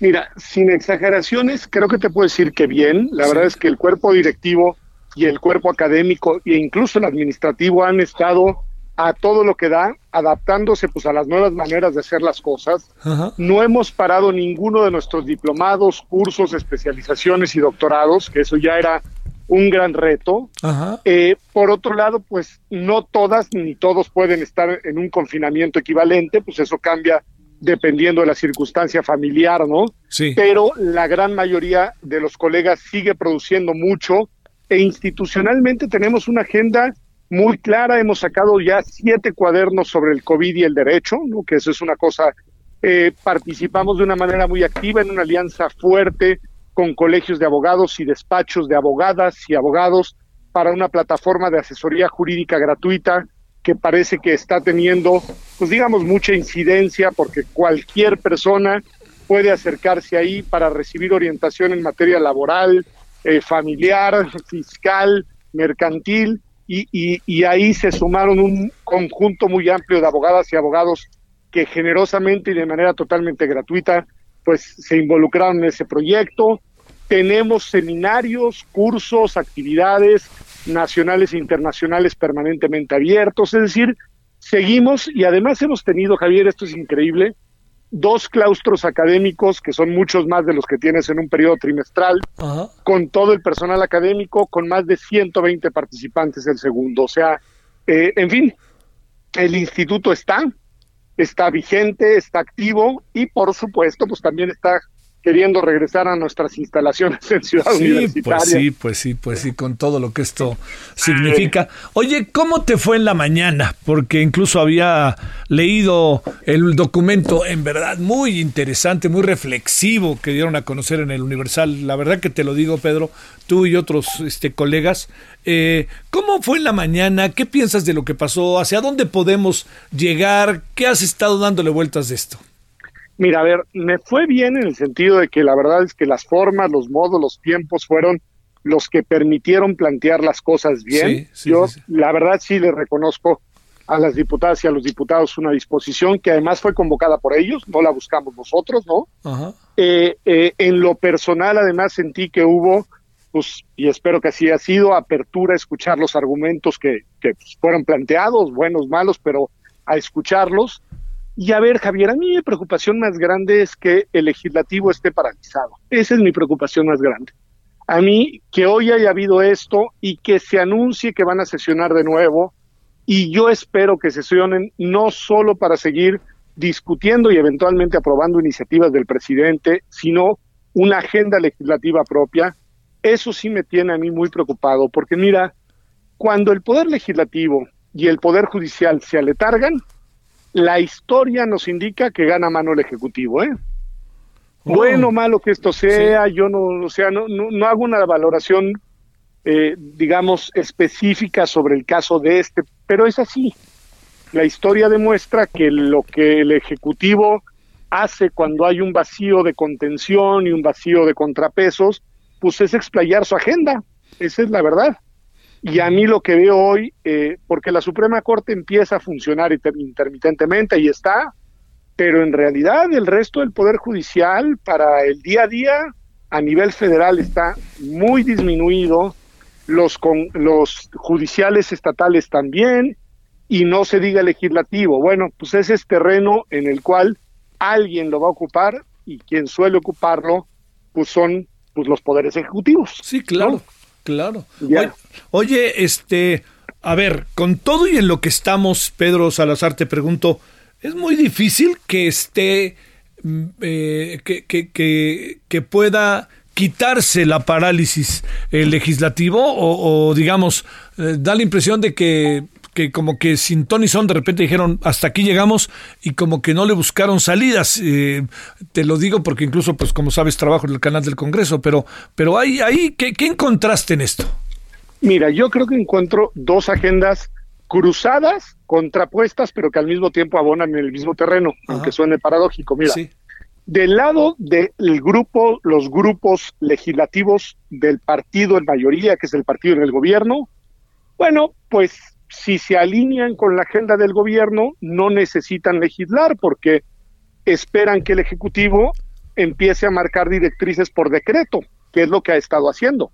Mira, sin exageraciones, creo que te puedo decir que bien. La verdad es que el cuerpo directivo y el cuerpo académico e incluso el administrativo han estado a todo lo que da, adaptándose pues a las nuevas maneras de hacer las cosas. Ajá. No hemos parado ninguno de nuestros diplomados, cursos, especializaciones y doctorados, que eso ya era un gran reto. Ajá. Eh, por otro lado, pues no todas ni todos pueden estar en un confinamiento equivalente, pues eso cambia dependiendo de la circunstancia familiar, ¿no? Sí. Pero la gran mayoría de los colegas sigue produciendo mucho e institucionalmente tenemos una agenda muy clara. Hemos sacado ya siete cuadernos sobre el COVID y el derecho, ¿no? que eso es una cosa. Eh, participamos de una manera muy activa en una alianza fuerte con colegios de abogados y despachos de abogadas y abogados para una plataforma de asesoría jurídica gratuita que parece que está teniendo, pues digamos, mucha incidencia porque cualquier persona puede acercarse ahí para recibir orientación en materia laboral, eh, familiar, fiscal, mercantil, y, y, y ahí se sumaron un conjunto muy amplio de abogadas y abogados que generosamente y de manera totalmente gratuita pues se involucraron en ese proyecto. Tenemos seminarios, cursos, actividades nacionales e internacionales permanentemente abiertos, es decir, seguimos y además hemos tenido, Javier, esto es increíble, dos claustros académicos que son muchos más de los que tienes en un periodo trimestral, con todo el personal académico, con más de 120 participantes el segundo. O sea, eh, en fin, el instituto está, está vigente, está activo y por supuesto, pues también está queriendo regresar a nuestras instalaciones en Ciudad sí, Universitaria. Pues sí, pues sí, pues sí, con todo lo que esto significa. Oye, ¿cómo te fue en la mañana? Porque incluso había leído el documento, en verdad, muy interesante, muy reflexivo que dieron a conocer en el Universal. La verdad que te lo digo, Pedro, tú y otros este, colegas. Eh, ¿Cómo fue en la mañana? ¿Qué piensas de lo que pasó? ¿Hacia dónde podemos llegar? ¿Qué has estado dándole vueltas de esto? Mira, a ver, me fue bien en el sentido de que la verdad es que las formas, los modos, los tiempos fueron los que permitieron plantear las cosas bien. Sí, sí, Yo, sí, la verdad, sí le reconozco a las diputadas y a los diputados una disposición que además fue convocada por ellos, no la buscamos nosotros, ¿no? Ajá. Eh, eh, en lo personal, además, sentí que hubo, pues, y espero que así ha sido, apertura a escuchar los argumentos que, que pues, fueron planteados, buenos, malos, pero a escucharlos. Y a ver, Javier, a mí mi preocupación más grande es que el legislativo esté paralizado. Esa es mi preocupación más grande. A mí, que hoy haya habido esto y que se anuncie que van a sesionar de nuevo, y yo espero que sesionen no solo para seguir discutiendo y eventualmente aprobando iniciativas del presidente, sino una agenda legislativa propia. Eso sí me tiene a mí muy preocupado, porque mira, cuando el poder legislativo y el poder judicial se aletargan, la historia nos indica que gana mano el ejecutivo, ¿eh? Oh. Bueno o malo que esto sea, yo no, o sea, no, no, no hago una valoración, eh, digamos, específica sobre el caso de este, pero es así. La historia demuestra que lo que el Ejecutivo hace cuando hay un vacío de contención y un vacío de contrapesos, pues es explayar su agenda. Esa es la verdad. Y a mí lo que veo hoy, eh, porque la Suprema Corte empieza a funcionar inter- intermitentemente y está, pero en realidad el resto del Poder Judicial para el día a día a nivel federal está muy disminuido, los, con, los judiciales estatales también, y no se diga legislativo. Bueno, pues ese es terreno en el cual alguien lo va a ocupar y quien suele ocuparlo, pues son pues los poderes ejecutivos. Sí, claro, ¿no? Claro. Ya. Oye, oye, este, a ver, con todo y en lo que estamos, Pedro Salazar, te pregunto, ¿es muy difícil que esté, mm, eh, que, que, que, que pueda quitarse la parálisis eh, legislativo o, o, digamos, eh, da la impresión de que que como que sin Tony Son de repente dijeron hasta aquí llegamos y como que no le buscaron salidas. Eh, te lo digo porque incluso, pues como sabes, trabajo en el canal del Congreso, pero, pero ahí, ahí ¿qué, ¿qué encontraste en esto? Mira, yo creo que encuentro dos agendas cruzadas, contrapuestas, pero que al mismo tiempo abonan en el mismo terreno, Ajá. aunque suene paradójico. Mira, Sí. del lado del grupo, los grupos legislativos del partido en mayoría, que es el partido en el gobierno, bueno, pues si se alinean con la agenda del gobierno, no necesitan legislar porque esperan que el Ejecutivo empiece a marcar directrices por decreto, que es lo que ha estado haciendo.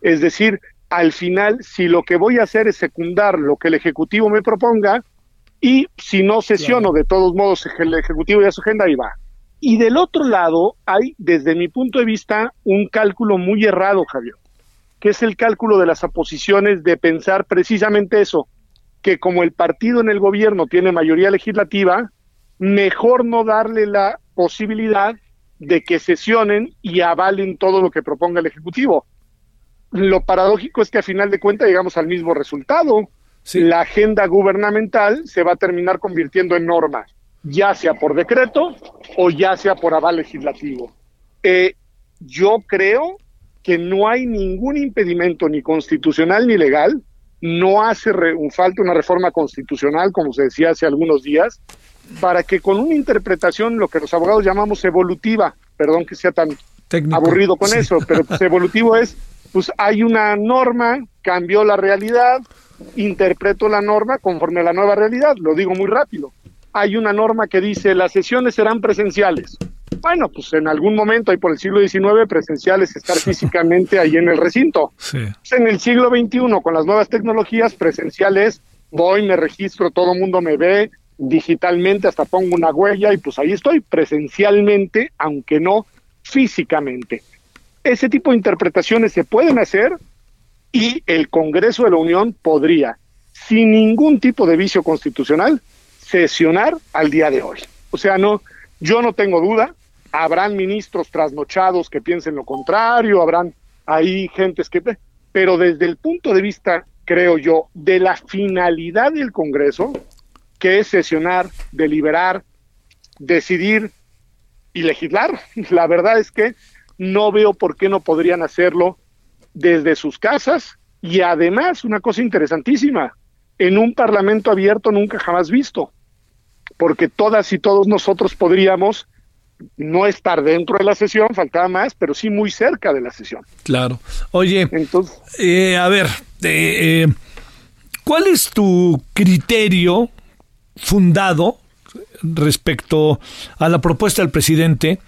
Es decir, al final, si lo que voy a hacer es secundar lo que el Ejecutivo me proponga, y si no sesiono, de todos modos, el Ejecutivo ya su agenda, ahí va. Y del otro lado, hay, desde mi punto de vista, un cálculo muy errado, Javier, que es el cálculo de las oposiciones de pensar precisamente eso, que como el partido en el gobierno tiene mayoría legislativa, mejor no darle la posibilidad de que sesionen y avalen todo lo que proponga el Ejecutivo. Lo paradójico es que a final de cuentas llegamos al mismo resultado. la agenda gubernamental se va a terminar convirtiendo en norma, ya sea por decreto o ya sea por aval legislativo. Eh, yo creo que no hay ningún impedimento ni constitucional ni legal, no hace falta una reforma constitucional, como se decía hace algunos días, para que con una interpretación, lo que los abogados llamamos evolutiva, perdón que sea tan aburrido con eso, pero pues, evolutivo es, pues hay una norma, cambió la realidad, interpreto la norma conforme a la nueva realidad, lo digo muy rápido. Hay una norma que dice las sesiones serán presenciales. Bueno, pues en algún momento, ahí por el siglo XIX, presenciales estar físicamente ahí en el recinto. Pues, en el siglo XXI, con las nuevas tecnologías, presenciales, voy, me registro, todo el mundo me ve, digitalmente, hasta pongo una huella y pues ahí estoy, presencialmente, aunque no físicamente. Ese tipo de interpretaciones se pueden hacer y el Congreso de la Unión podría, sin ningún tipo de vicio constitucional, sesionar al día de hoy. O sea, no, yo no tengo duda, habrán ministros trasnochados que piensen lo contrario, habrán ahí gentes que... Pero desde el punto de vista, creo yo, de la finalidad del Congreso, que es sesionar, deliberar, decidir y legislar. La verdad es que no veo por qué no podrían hacerlo desde sus casas y además una cosa interesantísima, en un parlamento abierto nunca jamás visto, porque todas y todos nosotros podríamos no estar dentro de la sesión, faltaba más, pero sí muy cerca de la sesión. Claro. Oye, Entonces, eh, a ver, eh, ¿cuál es tu criterio fundado respecto a la propuesta del presidente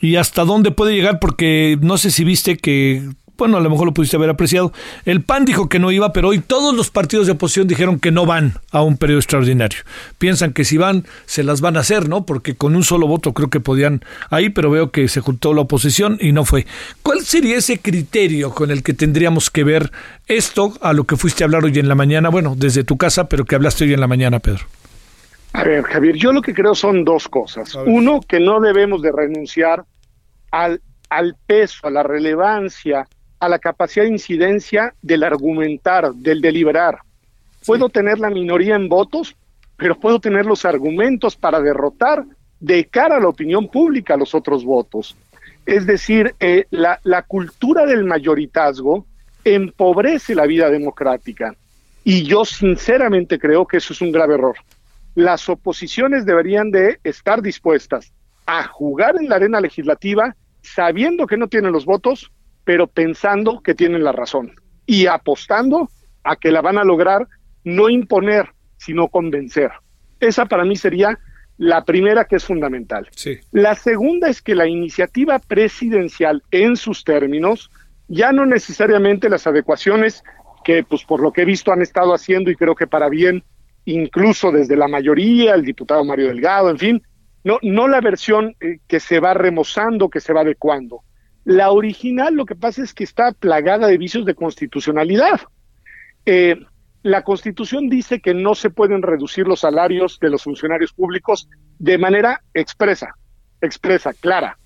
y hasta dónde puede llegar, porque no sé si viste que, bueno, a lo mejor lo pudiste haber apreciado, el PAN dijo que no iba, pero hoy todos los partidos de oposición dijeron que no van a un periodo extraordinario. Piensan que si van, se las van a hacer, ¿no? Porque con un solo voto creo que podían ahí, pero veo que se juntó la oposición y no fue. ¿Cuál sería ese criterio con el que tendríamos que ver esto a lo que fuiste a hablar hoy en la mañana? Bueno, desde tu casa, pero que hablaste hoy en la mañana, Pedro. A ver, Javier, yo lo que creo son dos cosas. Uno, que no debemos de renunciar al, al peso, a la relevancia, a la capacidad de incidencia del argumentar, del deliberar. Puedo tener la minoría en votos, pero puedo tener los argumentos para derrotar de cara a la opinión pública los otros votos. Es decir, eh, la, la cultura del mayoritazgo empobrece la vida democrática. Y yo sinceramente creo que eso es un grave error las oposiciones deberían de estar dispuestas a jugar en la arena legislativa sabiendo que no tienen los votos, pero pensando que tienen la razón y apostando a que la van a lograr no imponer, sino convencer. Esa para mí sería la primera que es fundamental. La segunda es que la iniciativa presidencial en sus términos, ya no necesariamente las adecuaciones que pues por lo que he visto han estado haciendo y creo que para bien incluso desde la mayoría, el diputado Mario Delgado, en fin, no, no la versión eh, que se va remozando, que se va adecuando. La original lo que pasa es que está plagada de vicios de constitucionalidad. Eh, la Constitución dice que no se pueden reducir los salarios de los funcionarios públicos de manera expresa, expresa, clara.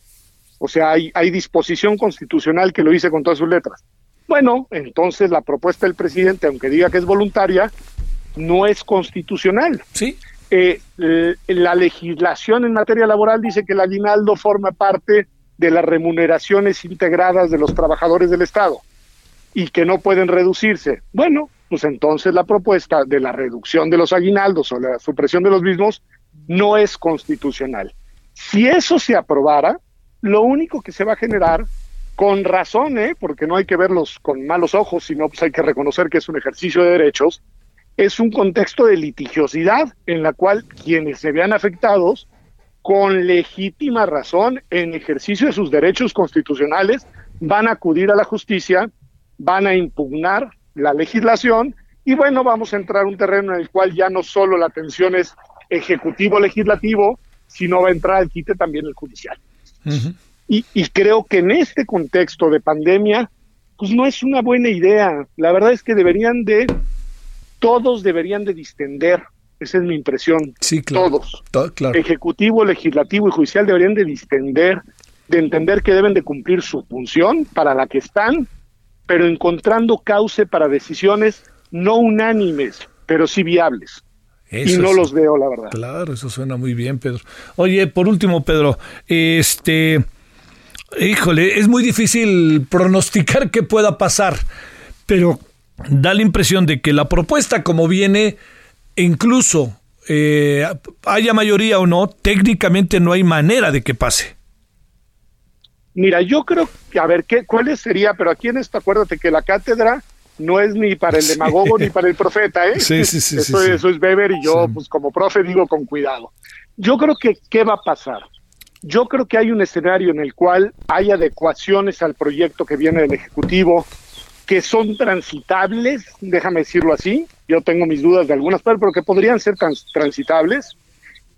O sea, hay, hay disposición constitucional que lo dice con todas sus letras. Bueno, entonces la propuesta del presidente, aunque diga que es voluntaria, no es constitucional. Sí. Eh, la legislación en materia laboral dice que el aguinaldo forma parte de las remuneraciones integradas de los trabajadores del Estado y que no pueden reducirse. Bueno, pues entonces la propuesta de la reducción de los aguinaldos o la supresión de los mismos no es constitucional. Si eso se aprobara, lo único que se va a generar, con razón, ¿eh? porque no hay que verlos con malos ojos, sino pues hay que reconocer que es un ejercicio de derechos, es un contexto de litigiosidad en la cual quienes se vean afectados con legítima razón en ejercicio de sus derechos constitucionales van a acudir a la justicia, van a impugnar la legislación y bueno, vamos a entrar a un terreno en el cual ya no solo la atención es ejecutivo-legislativo, sino va a entrar al quite también el judicial. y, y creo que en este contexto de pandemia, pues no es una buena idea. La verdad es que deberían de todos deberían de distender, esa es mi impresión, sí, todos, claro. ejecutivo, legislativo y judicial deberían de distender, de entender que deben de cumplir su función para la que están, pero encontrando cauce para decisiones no unánimes, pero sí viables. y no sí. los veo, la verdad. Claro, eso suena muy bien, Pedro. Oye, por último, Pedro, este, híjole, es muy difícil pronosticar qué pueda pasar, pero da la impresión de que la propuesta como viene, incluso eh, haya mayoría o no, técnicamente no hay manera de que pase. Mira, yo creo que, a ver, ¿qué, ¿cuáles sería? Pero aquí en esto acuérdate que la cátedra no es ni para el demagogo ni para el profeta, ¿eh? Sí, sí, sí, Eso, sí, sí. eso es Weber y yo, pues como profe, digo con cuidado. Yo creo que, ¿qué va a pasar? Yo creo que hay un escenario en el cual hay adecuaciones al proyecto que viene del Ejecutivo que son transitables, déjame decirlo así. Yo tengo mis dudas de algunas partes, pero que podrían ser trans- transitables.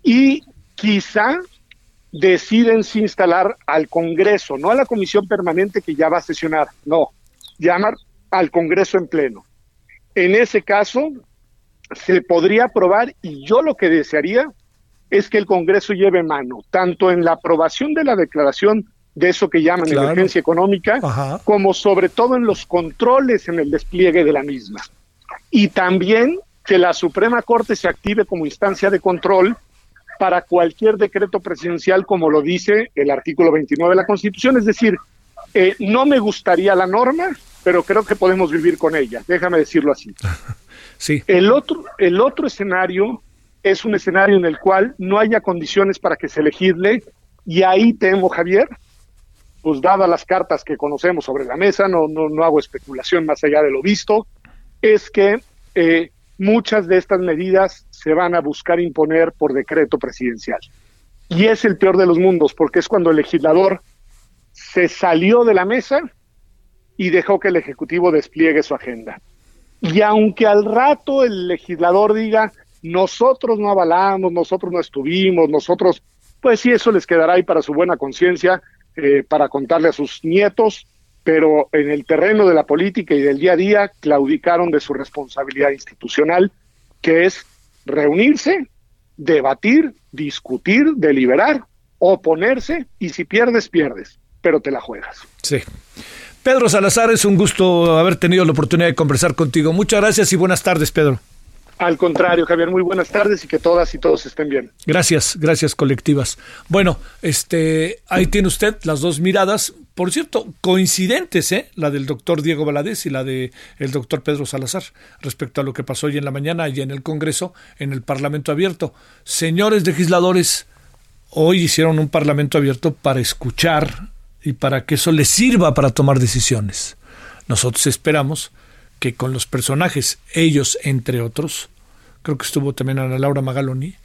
Y quizá decídense instalar al Congreso, no a la comisión permanente que ya va a sesionar, no, llamar al Congreso en pleno. En ese caso, se podría aprobar y yo lo que desearía es que el Congreso lleve mano, tanto en la aprobación de la declaración de eso que llaman Claro. emergencia económica, Ajá. como sobre todo en los controles en el despliegue de la misma. Y también que la Suprema Corte se active como instancia de control para cualquier decreto presidencial, como lo dice el artículo 29 de la Constitución. Es decir, eh, no me gustaría la norma, pero creo que podemos vivir con ella. Déjame decirlo así. Sí. El otro, el otro escenario es un escenario en el cual no haya condiciones para que se legisle, y ahí temo, Javier, pues dadas las cartas que conocemos sobre la mesa, no, no, no hago especulación más allá de lo visto, es que eh, muchas de estas medidas se van a buscar imponer por decreto presidencial. Y es el peor de los mundos, porque es cuando el legislador se salió de la mesa y dejó que el Ejecutivo despliegue su agenda. Y aunque al rato el legislador diga, nosotros no avalamos, nosotros no estuvimos, nosotros, pues sí, eso les quedará ahí para su buena conciencia, eh, para contarle a sus nietos, pero en el terreno de la política y del día a día claudicaron de su responsabilidad institucional, que es reunirse, debatir, discutir, deliberar, oponerse, y si pierdes, pierdes, pero te la juegas. Sí. Pedro Salazar, es un gusto haber tenido la oportunidad de conversar contigo. Muchas gracias y buenas tardes, Pedro. Al contrario, Javier, muy buenas tardes y que todas y todos estén bien. Gracias, gracias colectivas. Bueno, este, ahí tiene usted las dos miradas, por cierto, coincidentes, ¿eh? la del doctor Diego Valadez y la del el doctor Pedro Salazar, respecto a lo que pasó hoy en la mañana y en el Congreso, en el Parlamento Abierto. Señores legisladores, hoy hicieron un Parlamento Abierto para escuchar y para que eso les sirva para tomar decisiones. Nosotros esperamos que con los personajes, ellos entre otros, creo que estuvo también Ana Laura Magaloni,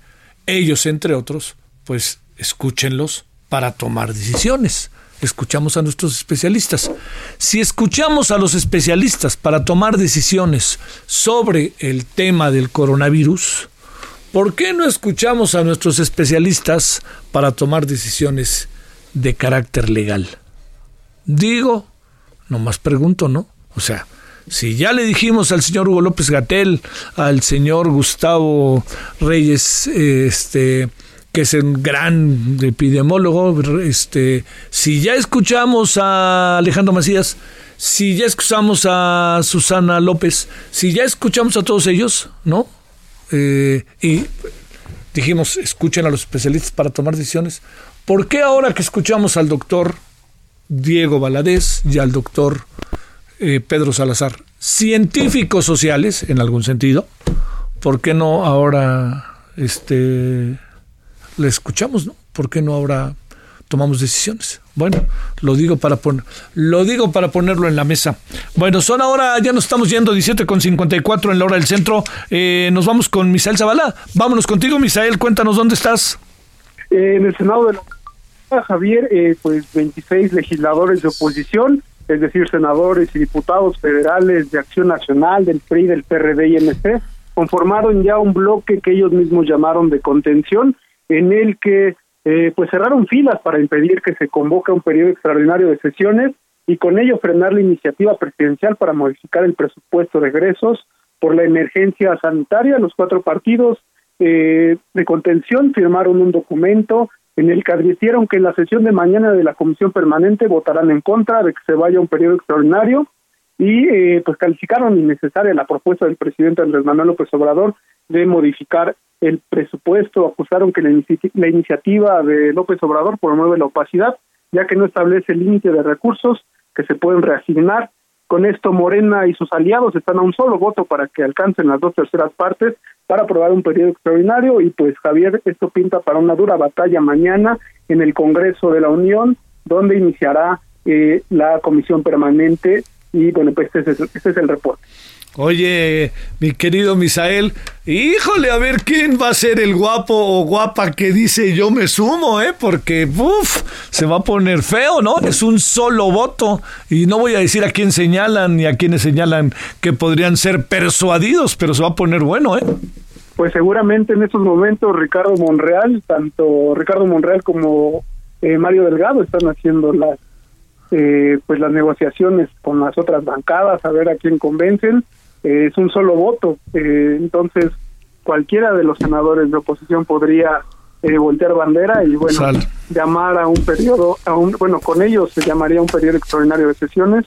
ellos entre otros, pues escúchenlos para tomar decisiones. Escuchamos a nuestros especialistas. Si escuchamos a los especialistas para tomar decisiones sobre el tema del coronavirus, ¿por qué no escuchamos a nuestros especialistas para tomar decisiones de carácter legal? Digo, nomás pregunto, ¿no? O sea, si ya le dijimos al señor Hugo López Gatel, al señor Gustavo Reyes, este, que es un gran epidemiólogo, este, si ya escuchamos a Alejandro Macías, si ya escuchamos a Susana López, si ya escuchamos a todos ellos, ¿no? Eh, y dijimos, escuchen a los especialistas para tomar decisiones. ¿Por qué ahora que escuchamos al doctor Diego Valadez y al doctor eh, Pedro Salazar, científicos sociales en algún sentido, ¿por qué no ahora este le escuchamos, no? ¿Por qué no ahora tomamos decisiones? Bueno, lo digo para poner, lo digo para ponerlo en la mesa. Bueno, son ahora, ya nos estamos yendo 17 con 54 en la hora del centro. Eh, nos vamos con Misael Zavala. Vámonos contigo, Misael, cuéntanos dónde estás. Eh, en el Senado de la Javier, eh, pues 26 legisladores de oposición, es decir, senadores y diputados federales de Acción Nacional, del PRI, del PRD y MC, conformaron ya un bloque que ellos mismos llamaron de contención, en el que eh, pues cerraron filas para impedir que se convoque un periodo extraordinario de sesiones y con ello frenar la iniciativa presidencial para modificar el presupuesto de egresos por la emergencia sanitaria. Los cuatro partidos eh, de contención firmaron un documento en el que advirtieron que en la sesión de mañana de la Comisión Permanente votarán en contra de que se vaya un periodo extraordinario y eh, pues calificaron innecesaria la propuesta del presidente Andrés Manuel López Obrador de modificar el presupuesto, acusaron que la iniciativa de López Obrador promueve la opacidad, ya que no establece límite de recursos que se pueden reasignar. Con esto Morena y sus aliados están a un solo voto para que alcancen las dos terceras partes para aprobar un periodo extraordinario y pues Javier, esto pinta para una dura batalla mañana en el Congreso de la Unión, donde iniciará eh, la comisión permanente y bueno, pues este es, este es el reporte. Oye, mi querido Misael, híjole, a ver quién va a ser el guapo o guapa que dice yo me sumo, ¿eh? Porque, uff, se va a poner feo, ¿no? Es un solo voto. Y no voy a decir a quién señalan ni a quiénes señalan que podrían ser persuadidos, pero se va a poner bueno, ¿eh? Pues seguramente en estos momentos Ricardo Monreal, tanto Ricardo Monreal como eh, Mario Delgado están haciendo las eh, pues las negociaciones con las otras bancadas a ver a quién convencen eh, es un solo voto eh, entonces cualquiera de los senadores de oposición podría voltear bandera y bueno llamar a un periodo a un bueno con ellos se llamaría un periodo extraordinario de sesiones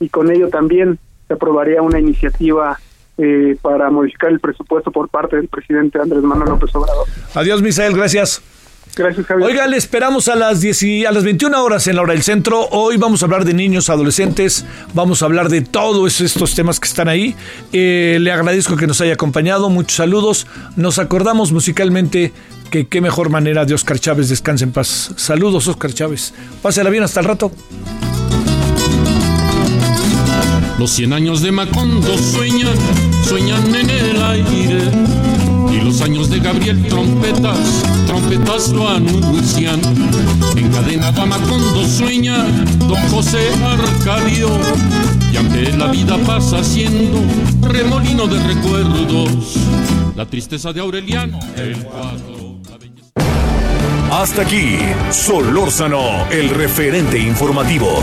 y con ello también se aprobaría una iniciativa para modificar el presupuesto por parte del presidente Andrés Manuel López Obrador. Adiós, Misael, gracias. Gracias, Javier. Oiga, le esperamos a las, 10 y, a las 21 horas en la hora del centro. Hoy vamos a hablar de niños, adolescentes, vamos a hablar de todos estos temas que están ahí. Eh, le agradezco que nos haya acompañado, muchos saludos. Nos acordamos musicalmente que qué mejor manera de Oscar Chávez descanse en paz. Saludos, Oscar Chávez. Pásela bien hasta el rato. Los 100 años de Macondo sueñan, sueñan en el aire los años de Gabriel trompetas, trompetas lo anuncian. Encadenado a Macondo sueña don José Arcadio. Y aunque la vida pasa siendo remolino de recuerdos, la tristeza de Aureliano, el cuadro. Hasta aquí, Solórzano, el referente informativo.